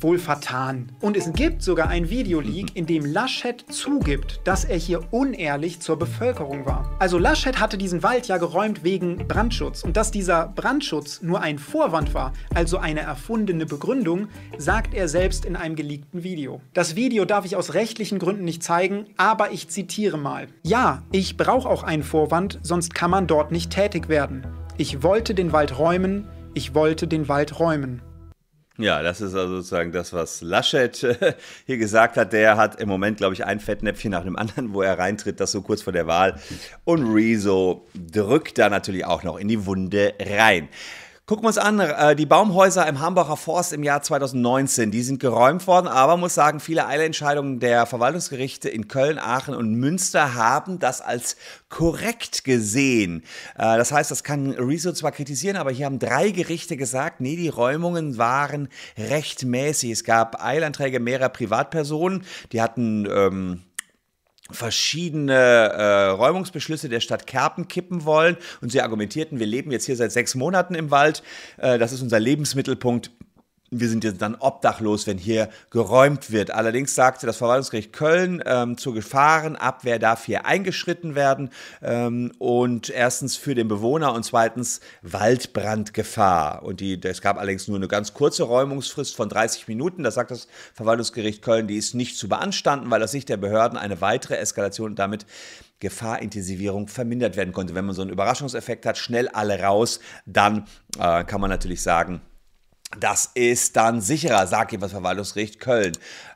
wohl vertan. Und es gibt sogar ein Videoleak, in dem Laschet zugibt, dass er hier unehrlich zur Bevölkerung war. Also Laschet hatte diesen Wald ja geräumt wegen Brandschutz. Und dass dieser Brandschutz nur ein Vorwand war, also eine erfundene Begründung, sagt er selbst in einem geleakten Video. Das Video darf ich aus rechtlichen Gründen nicht zeigen, aber ich zitiere mal. Ja, ich brauche auch einen Vorwand, sonst kann man dort nicht tätig werden. Ich wollte den Wald räumen, ich wollte den Wald räumen. Ja, das ist also sozusagen das, was Laschet äh, hier gesagt hat. Der hat im Moment, glaube ich, ein Fettnäpfchen nach dem anderen, wo er reintritt, das so kurz vor der Wahl. Und Rezo drückt da natürlich auch noch in die Wunde rein. Gucken wir uns an, äh, die Baumhäuser im Hambacher Forst im Jahr 2019, die sind geräumt worden, aber muss sagen, viele Eilentscheidungen der Verwaltungsgerichte in Köln, Aachen und Münster haben das als korrekt gesehen. Äh, das heißt, das kann Rezo zwar kritisieren, aber hier haben drei Gerichte gesagt, nee, die Räumungen waren rechtmäßig. Es gab Eilanträge mehrerer Privatpersonen, die hatten... Ähm, verschiedene äh, Räumungsbeschlüsse der Stadt Kerpen kippen wollen. Und sie argumentierten, wir leben jetzt hier seit sechs Monaten im Wald, äh, das ist unser Lebensmittelpunkt wir sind jetzt dann obdachlos, wenn hier geräumt wird. Allerdings sagte das Verwaltungsgericht Köln, ähm, zur Gefahrenabwehr darf hier eingeschritten werden ähm, und erstens für den Bewohner und zweitens Waldbrandgefahr. Und die, es gab allerdings nur eine ganz kurze Räumungsfrist von 30 Minuten. Das sagt das Verwaltungsgericht Köln, die ist nicht zu beanstanden, weil aus Sicht der Behörden eine weitere Eskalation und damit Gefahrintensivierung vermindert werden konnte. Wenn man so einen Überraschungseffekt hat, schnell alle raus, dann äh, kann man natürlich sagen, das ist dann sicherer, sagt jedenfalls Verwaltungsgericht Köln.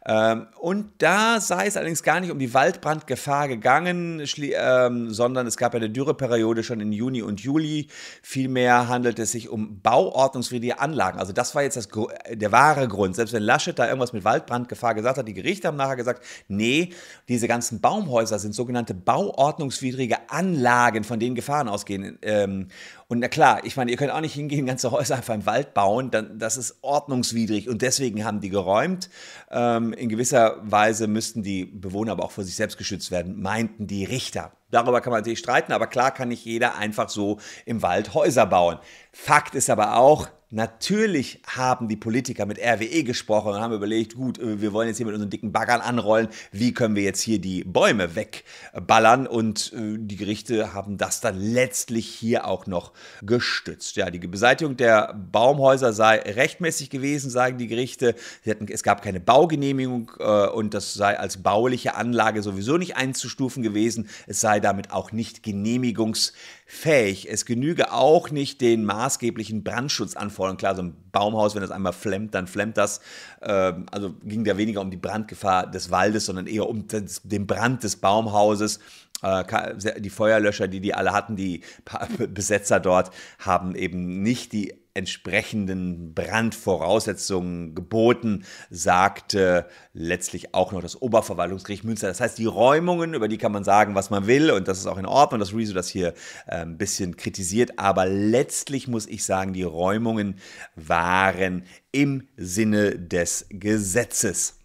Ähm, und da sei es allerdings gar nicht um die Waldbrandgefahr gegangen, ähm, sondern es gab eine Dürreperiode schon in Juni und Juli. Vielmehr handelt es sich um bauordnungswidrige Anlagen. Also das war jetzt das, der wahre Grund. Selbst wenn Laschet da irgendwas mit Waldbrandgefahr gesagt hat, die Gerichte haben nachher gesagt, nee, diese ganzen Baumhäuser sind sogenannte bauordnungswidrige Anlagen, von denen Gefahren ausgehen. Ähm, und na klar, ich meine, ihr könnt auch nicht hingehen, ganze Häuser einfach im Wald bauen, dann, das ist ordnungswidrig und deswegen haben die geräumt. In gewisser Weise müssten die Bewohner aber auch vor sich selbst geschützt werden, meinten die Richter. Darüber kann man natürlich streiten, aber klar kann nicht jeder einfach so im Wald Häuser bauen. Fakt ist aber auch, Natürlich haben die Politiker mit RWE gesprochen und haben überlegt, gut, äh, wir wollen jetzt hier mit unseren dicken Baggern anrollen, wie können wir jetzt hier die Bäume wegballern und äh, die Gerichte haben das dann letztlich hier auch noch gestützt. Ja, die Beseitigung der Baumhäuser sei rechtmäßig gewesen, sagen die Gerichte. Hatten, es gab keine Baugenehmigung äh, und das sei als bauliche Anlage sowieso nicht einzustufen gewesen. Es sei damit auch nicht genehmigungsfähig. Es genüge auch nicht den maßgeblichen Brandschutzanforderungen. Klar, so ein Baumhaus, wenn das einmal flemmt, dann flemmt das. Ähm, also ging da weniger um die Brandgefahr des Waldes, sondern eher um den Brand des Baumhauses. Äh, die Feuerlöscher, die die alle hatten, die (laughs) Besetzer dort, haben eben nicht die entsprechenden Brandvoraussetzungen geboten, sagte letztlich auch noch das Oberverwaltungsgericht Münster. Das heißt, die Räumungen, über die kann man sagen, was man will, und das ist auch in Ordnung, dass Rezo das hier äh, ein bisschen kritisiert, aber letztlich muss ich sagen, die Räumungen waren im Sinne des Gesetzes.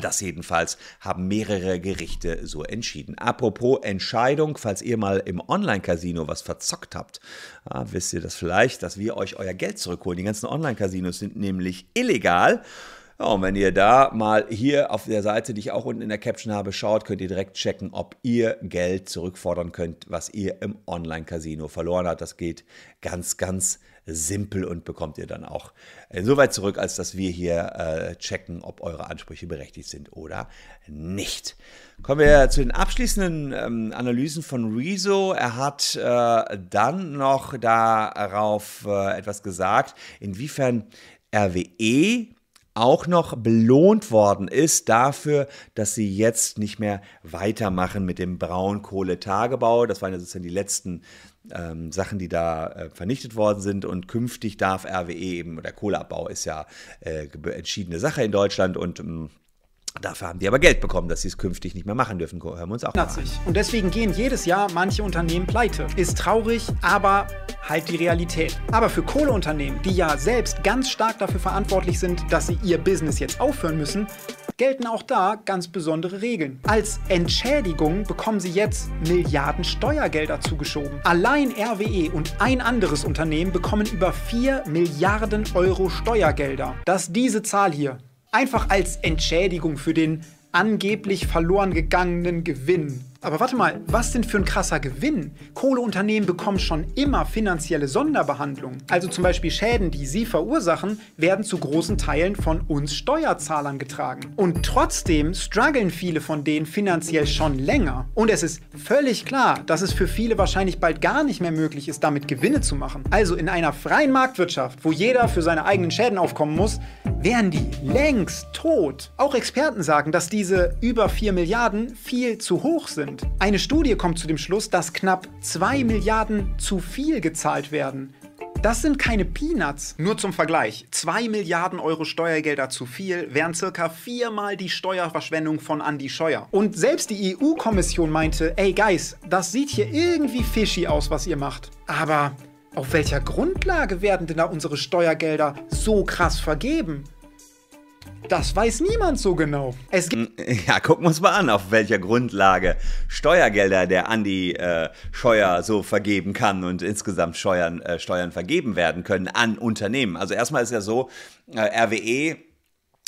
Das jedenfalls haben mehrere Gerichte so entschieden. Apropos Entscheidung, falls ihr mal im Online-Casino was verzockt habt, ah, wisst ihr das vielleicht, dass wir euch euer Geld zurückholen. Die ganzen Online-Casinos sind nämlich illegal. Ja, und wenn ihr da mal hier auf der Seite, die ich auch unten in der Caption habe, schaut, könnt ihr direkt checken, ob ihr Geld zurückfordern könnt, was ihr im Online-Casino verloren habt. Das geht ganz, ganz simpel und bekommt ihr dann auch insoweit zurück, als dass wir hier äh, checken, ob eure Ansprüche berechtigt sind oder nicht. Kommen wir zu den abschließenden ähm, Analysen von Rezo. Er hat äh, dann noch darauf äh, etwas gesagt, inwiefern RWE auch noch belohnt worden ist dafür, dass sie jetzt nicht mehr weitermachen mit dem Braunkohletagebau. Das waren ja sozusagen die letzten ähm, Sachen, die da äh, vernichtet worden sind. Und künftig darf RWE eben, der Kohleabbau ist ja äh, entschiedene Sache in Deutschland und ähm, Dafür haben die aber Geld bekommen, dass sie es künftig nicht mehr machen dürfen. Hören wir uns auch mal an. Und deswegen gehen jedes Jahr manche Unternehmen pleite. Ist traurig, aber halt die Realität. Aber für Kohleunternehmen, die ja selbst ganz stark dafür verantwortlich sind, dass sie ihr Business jetzt aufhören müssen, gelten auch da ganz besondere Regeln. Als Entschädigung bekommen sie jetzt Milliarden Steuergelder zugeschoben. Allein RWE und ein anderes Unternehmen bekommen über 4 Milliarden Euro Steuergelder. Dass diese Zahl hier einfach als Entschädigung für den angeblich verloren gegangenen Gewinn aber warte mal, was denn für ein krasser Gewinn? Kohleunternehmen bekommen schon immer finanzielle Sonderbehandlung. Also zum Beispiel Schäden, die sie verursachen, werden zu großen Teilen von uns Steuerzahlern getragen. Und trotzdem strugglen viele von denen finanziell schon länger. Und es ist völlig klar, dass es für viele wahrscheinlich bald gar nicht mehr möglich ist, damit Gewinne zu machen. Also in einer freien Marktwirtschaft, wo jeder für seine eigenen Schäden aufkommen muss, wären die längst tot. Auch Experten sagen, dass diese über 4 Milliarden viel zu hoch sind sind. Eine Studie kommt zu dem Schluss, dass knapp 2 Milliarden zu viel gezahlt werden. Das sind keine Peanuts. Nur zum Vergleich. 2 Milliarden Euro Steuergelder zu viel wären circa viermal die Steuerverschwendung von Andy Scheuer. Und selbst die EU-Kommission meinte, ey Guys, das sieht hier irgendwie fishy aus, was ihr macht. Aber auf welcher Grundlage werden denn da unsere Steuergelder so krass vergeben? Das weiß niemand so genau. Es gibt Ja, gucken wir uns mal an, auf welcher Grundlage Steuergelder der Andi äh, Scheuer so vergeben kann und insgesamt Steuern, äh, Steuern vergeben werden können an Unternehmen. Also erstmal ist ja so, äh, RWE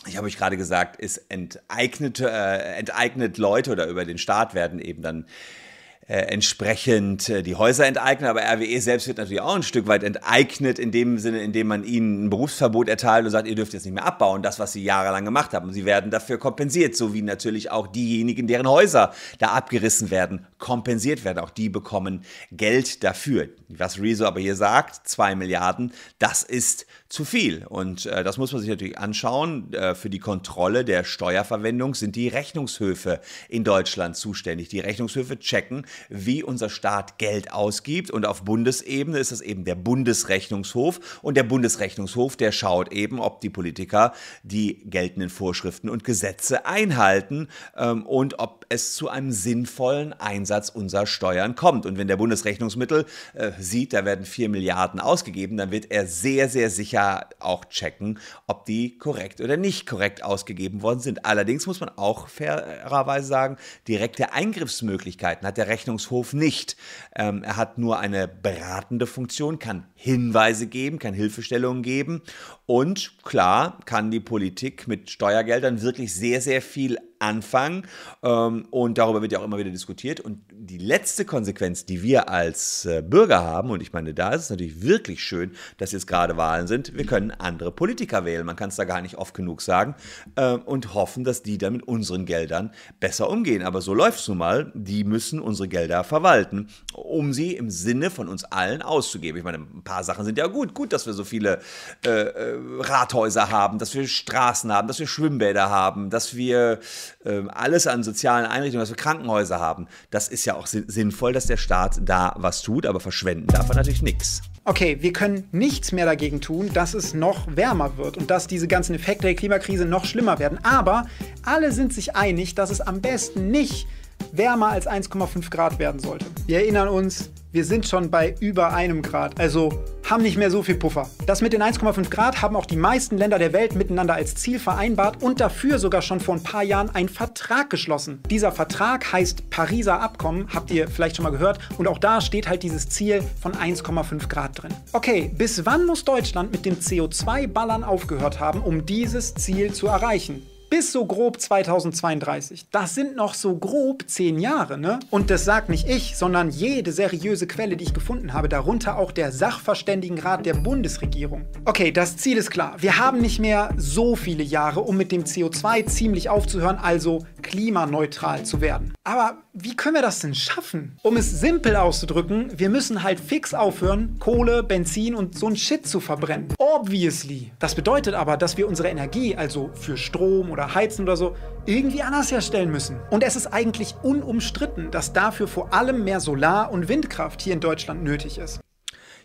ich habe euch gerade gesagt, ist enteignet, äh, enteignet Leute oder über den Staat werden eben dann äh, entsprechend äh, die Häuser enteignen, aber RWE selbst wird natürlich auch ein Stück weit enteignet, in dem Sinne, indem man ihnen ein Berufsverbot erteilt und sagt, ihr dürft jetzt nicht mehr abbauen, das, was sie jahrelang gemacht haben. Sie werden dafür kompensiert, so wie natürlich auch diejenigen, deren Häuser da abgerissen werden, kompensiert werden. Auch die bekommen Geld dafür. Was Rezo aber hier sagt, zwei Milliarden, das ist zu viel. Und äh, das muss man sich natürlich anschauen. Äh, für die Kontrolle der Steuerverwendung sind die Rechnungshöfe in Deutschland zuständig. Die Rechnungshöfe checken, wie unser Staat Geld ausgibt. Und auf Bundesebene ist es eben der Bundesrechnungshof. Und der Bundesrechnungshof, der schaut eben, ob die Politiker die geltenden Vorschriften und Gesetze einhalten ähm, und ob es zu einem sinnvollen Einsatz unserer Steuern kommt. Und wenn der Bundesrechnungsmittel äh, sieht, da werden vier Milliarden ausgegeben, dann wird er sehr, sehr sicher auch checken, ob die korrekt oder nicht korrekt ausgegeben worden sind. Allerdings muss man auch fairerweise sagen, direkte Eingriffsmöglichkeiten hat der Rechnungshof nicht. Ähm, er hat nur eine beratende Funktion, kann Hinweise geben, kann Hilfestellungen geben und klar kann die Politik mit Steuergeldern wirklich sehr, sehr viel anfangen. Ähm, und darüber wird ja auch immer wieder diskutiert. Und die letzte Konsequenz, die wir als äh, Bürger haben, und ich meine, da ist es natürlich wirklich schön, dass jetzt gerade Wahlen sind, wir können andere Politiker wählen. Man kann es da gar nicht oft genug sagen. Ähm, und hoffen, dass die dann mit unseren Geldern besser umgehen. Aber so läuft es nun mal. Die müssen unsere Gelder verwalten, um sie im Sinne von uns allen auszugeben. Ich meine, ein paar Sachen sind ja gut. Gut, dass wir so viele äh, äh Rathäuser haben, dass wir Straßen haben, dass wir Schwimmbäder haben, dass wir alles an sozialen Einrichtungen, was wir Krankenhäuser haben, das ist ja auch sinnvoll, dass der Staat da was tut, aber verschwenden darf er natürlich nichts. Okay, wir können nichts mehr dagegen tun, dass es noch wärmer wird und dass diese ganzen Effekte der Klimakrise noch schlimmer werden. Aber alle sind sich einig, dass es am besten nicht wärmer als 1,5 Grad werden sollte. Wir erinnern uns, wir sind schon bei über einem Grad, also haben nicht mehr so viel Puffer. Das mit den 1,5 Grad haben auch die meisten Länder der Welt miteinander als Ziel vereinbart und dafür sogar schon vor ein paar Jahren einen Vertrag geschlossen. Dieser Vertrag heißt Pariser Abkommen, habt ihr vielleicht schon mal gehört, und auch da steht halt dieses Ziel von 1,5 Grad drin. Okay, bis wann muss Deutschland mit dem CO2-Ballern aufgehört haben, um dieses Ziel zu erreichen? Bis so grob 2032. Das sind noch so grob zehn Jahre, ne? Und das sagt nicht ich, sondern jede seriöse Quelle, die ich gefunden habe, darunter auch der Sachverständigenrat der Bundesregierung. Okay, das Ziel ist klar. Wir haben nicht mehr so viele Jahre, um mit dem CO2 ziemlich aufzuhören, also klimaneutral zu werden. Aber wie können wir das denn schaffen? Um es simpel auszudrücken, wir müssen halt fix aufhören, Kohle, Benzin und so ein Shit zu verbrennen. Obviously. Das bedeutet aber, dass wir unsere Energie, also für Strom oder Heizen oder so, irgendwie anders herstellen müssen. Und es ist eigentlich unumstritten, dass dafür vor allem mehr Solar- und Windkraft hier in Deutschland nötig ist.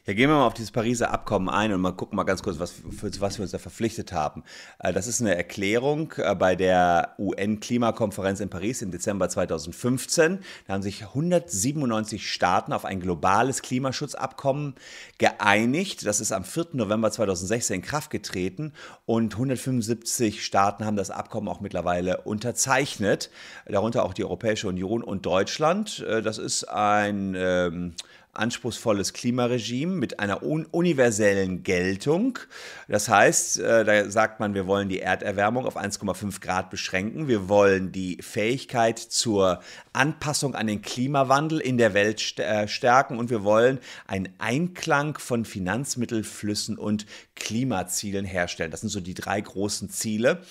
Ja, gehen wir mal auf dieses Pariser Abkommen ein und mal gucken mal ganz kurz, was, für was wir uns da verpflichtet haben. Äh, das ist eine Erklärung äh, bei der UN-Klimakonferenz in Paris im Dezember 2015. Da haben sich 197 Staaten auf ein globales Klimaschutzabkommen geeinigt. Das ist am 4. November 2016 in Kraft getreten und 175 Staaten haben das Abkommen auch mittlerweile unterzeichnet, darunter auch die Europäische Union und Deutschland. Äh, das ist ein ähm, anspruchsvolles Klimaregime mit einer un universellen Geltung. Das heißt, äh, da sagt man, wir wollen die Erderwärmung auf 1,5 Grad beschränken. Wir wollen die Fähigkeit zur Anpassung an den Klimawandel in der Welt st äh, stärken und wir wollen einen Einklang von Finanzmittelflüssen und Klimazielen herstellen. Das sind so die drei großen Ziele.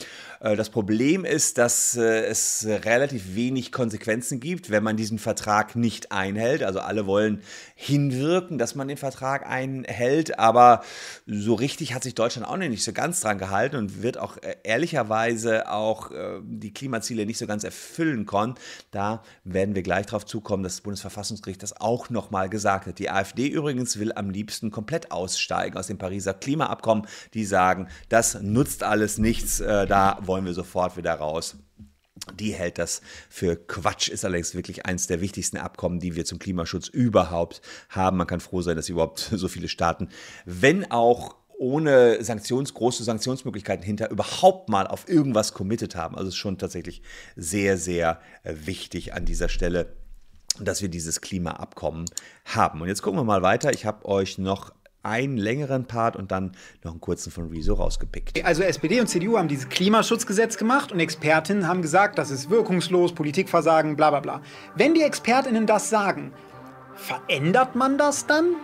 Äh, das Problem ist, dass äh, es relativ wenig Konsequenzen gibt, wenn man diesen Vertrag nicht einhält. Also alle wollen hinwirken, dass man den Vertrag einhält, aber so richtig hat sich Deutschland auch nicht so ganz dran gehalten und wird auch äh, ehrlicherweise auch die Klimaziele nicht so ganz erfüllen können. Da werden wir gleich darauf zukommen, dass das Bundesverfassungsgericht das auch nochmal gesagt hat. Die AfD übrigens will am liebsten komplett aussteigen aus dem Pariser Klimaabkommen. Die sagen, das nutzt alles nichts, da wollen wollen wir sofort wieder raus. Die hält das für Quatsch, ist allerdings wirklich eines der wichtigsten Abkommen, die wir zum Klimaschutz überhaupt haben. Man kann froh sein, dass überhaupt (laughs) so viele Staaten, wenn auch ohne Sanktions, große Sanktionsmöglichkeiten hinter überhaupt mal auf irgendwas committed haben. Also es ist schon tatsächlich sehr, sehr äh, wichtig an dieser Stelle, dass wir dieses Klimaabkommen haben. Und jetzt gucken wir mal weiter. Ich habe euch noch einen längeren Part und dann noch einen kurzen von Rezo rausgepickt. Also SPD und CDU haben dieses Klimaschutzgesetz gemacht und Expertinnen haben gesagt, das ist wirkungslos, Politikversagen, bla bla bla. Wenn die Expertinnen das sagen, verändert man das dann?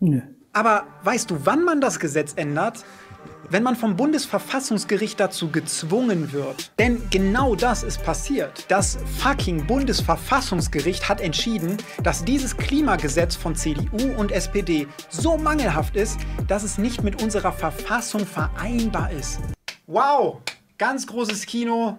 Nö. Aber weißt du, wann man das Gesetz ändert? Wenn man vom Bundesverfassungsgericht dazu gezwungen wird. Denn genau das ist passiert. Das fucking Bundesverfassungsgericht hat entschieden, dass dieses Klimagesetz von CDU und SPD so mangelhaft ist, dass es nicht mit unserer Verfassung vereinbar ist. Wow, ganz großes Kino.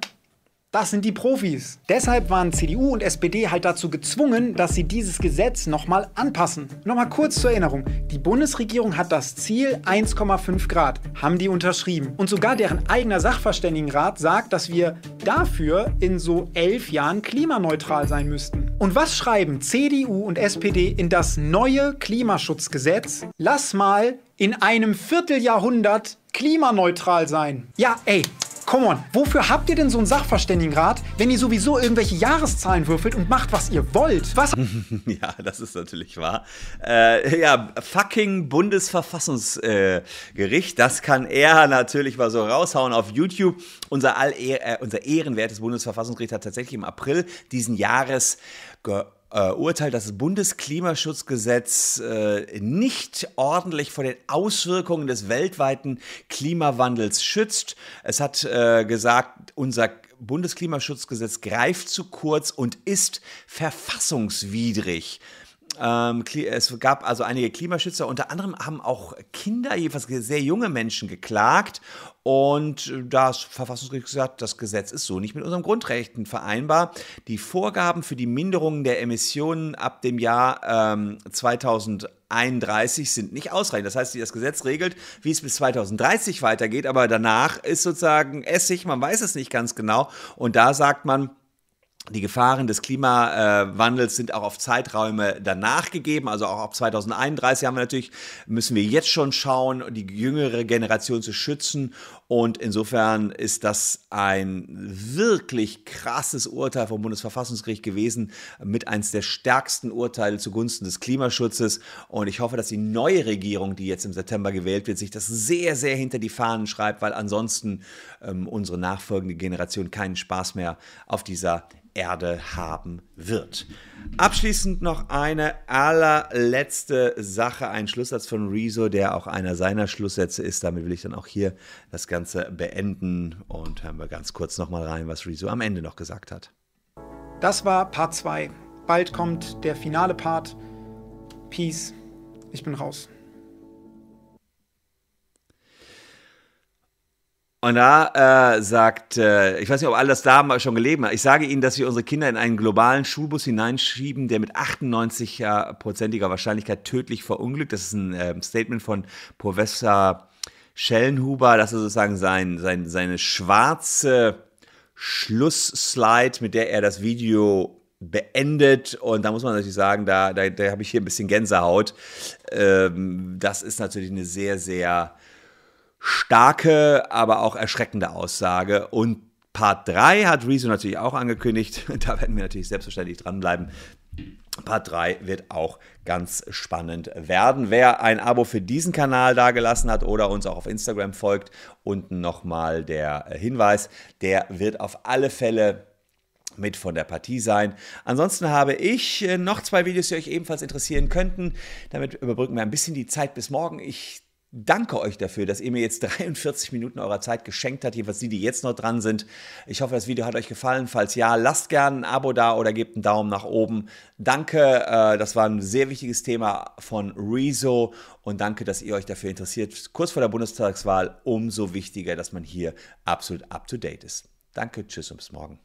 Das sind die Profis. Deshalb waren CDU und SPD halt dazu gezwungen, dass sie dieses Gesetz nochmal anpassen. Nochmal kurz zur Erinnerung. Die Bundesregierung hat das Ziel 1,5 Grad, haben die unterschrieben. Und sogar deren eigener Sachverständigenrat sagt, dass wir dafür in so elf Jahren klimaneutral sein müssten. Und was schreiben CDU und SPD in das neue Klimaschutzgesetz? Lass mal in einem Vierteljahrhundert klimaneutral sein. Ja, ey, Come on, wofür habt ihr denn so einen Sachverständigenrat, wenn ihr sowieso irgendwelche Jahreszahlen würfelt und macht, was ihr wollt? Was? (laughs) ja, das ist natürlich wahr. Äh, ja, fucking Bundesverfassungsgericht, äh, das kann er natürlich mal so raushauen auf YouTube. Unser, All äh, unser ehrenwertes Bundesverfassungsgericht hat tatsächlich im April diesen Jahres äh, Urteil, dass das Bundesklimaschutzgesetz äh, nicht ordentlich vor den Auswirkungen des weltweiten Klimawandels schützt. Es hat äh, gesagt, unser Bundesklimaschutzgesetz greift zu kurz und ist verfassungswidrig. Ähm, es gab also einige Klimaschützer, unter anderem haben auch Kinder, jedenfalls sehr junge Menschen, geklagt. Und das Verfassungsgericht gesagt, das Gesetz ist so nicht mit unseren Grundrechten vereinbar. Die Vorgaben für die Minderung der Emissionen ab dem Jahr ähm, 2031 sind nicht ausreichend. Das heißt, das Gesetz regelt, wie es bis 2030 weitergeht, aber danach ist sozusagen Essig, man weiß es nicht ganz genau. Und da sagt man, die Gefahren des Klimawandels sind auch auf Zeiträume danach gegeben, also auch ab 2031 haben wir natürlich, müssen wir jetzt schon schauen, die jüngere Generation zu schützen. Und insofern ist das ein wirklich krasses Urteil vom Bundesverfassungsgericht gewesen, mit eines der stärksten Urteile zugunsten des Klimaschutzes. Und ich hoffe, dass die neue Regierung, die jetzt im September gewählt wird, sich das sehr, sehr hinter die Fahnen schreibt, weil ansonsten ähm, unsere nachfolgende Generation keinen Spaß mehr auf dieser Erde haben wird. Abschließend noch eine allerletzte Sache, ein Schlusssatz von Rezo, der auch einer seiner Schlusssätze ist. Damit will ich dann auch hier das Ganze beenden und hören wir ganz kurz nochmal rein, was Rezo am Ende noch gesagt hat. Das war Part 2. Bald kommt der finale Part. Peace. Ich bin raus. Und da äh, sagt, äh, ich weiß nicht, ob all das da schon gelebt hat, ich sage Ihnen, dass wir unsere Kinder in einen globalen Schulbus hineinschieben, der mit 98-prozentiger Wahrscheinlichkeit tödlich verunglückt. Das ist ein äh, Statement von Professor Schellenhuber, das ist sozusagen sein, sein, seine schwarze Schlussslide, mit der er das Video beendet. Und da muss man natürlich sagen, da, da, da habe ich hier ein bisschen Gänsehaut. Ähm, das ist natürlich eine sehr, sehr starke, aber auch erschreckende Aussage. Und Part 3 hat Rezo natürlich auch angekündigt. (laughs) Da werden wir natürlich selbstverständlich dranbleiben. Part 3 wird auch ganz spannend werden. Wer ein Abo für diesen Kanal dagelassen hat oder uns auch auf Instagram folgt, unten nochmal der Hinweis, der wird auf alle Fälle mit von der Partie sein. Ansonsten habe ich äh, noch zwei Videos, die euch ebenfalls interessieren könnten. Damit überbrücken wir ein bisschen die Zeit bis morgen. Ich danke euch dafür, dass ihr mir jetzt (laughs) 43 Minuten eurer Zeit geschenkt habt, jedenfalls die, die jetzt noch dran sind. Ich hoffe, das Video hat euch gefallen. Falls ja, lasst gerne ein Abo da oder gebt einen Daumen nach oben. Danke, äh, das war ein sehr wichtiges Thema von Rezo und danke, dass ihr euch dafür interessiert. Kurz vor der Bundestagswahl umso wichtiger, dass man hier absolut up-to-date ist. Danke, tschüss und bis morgen.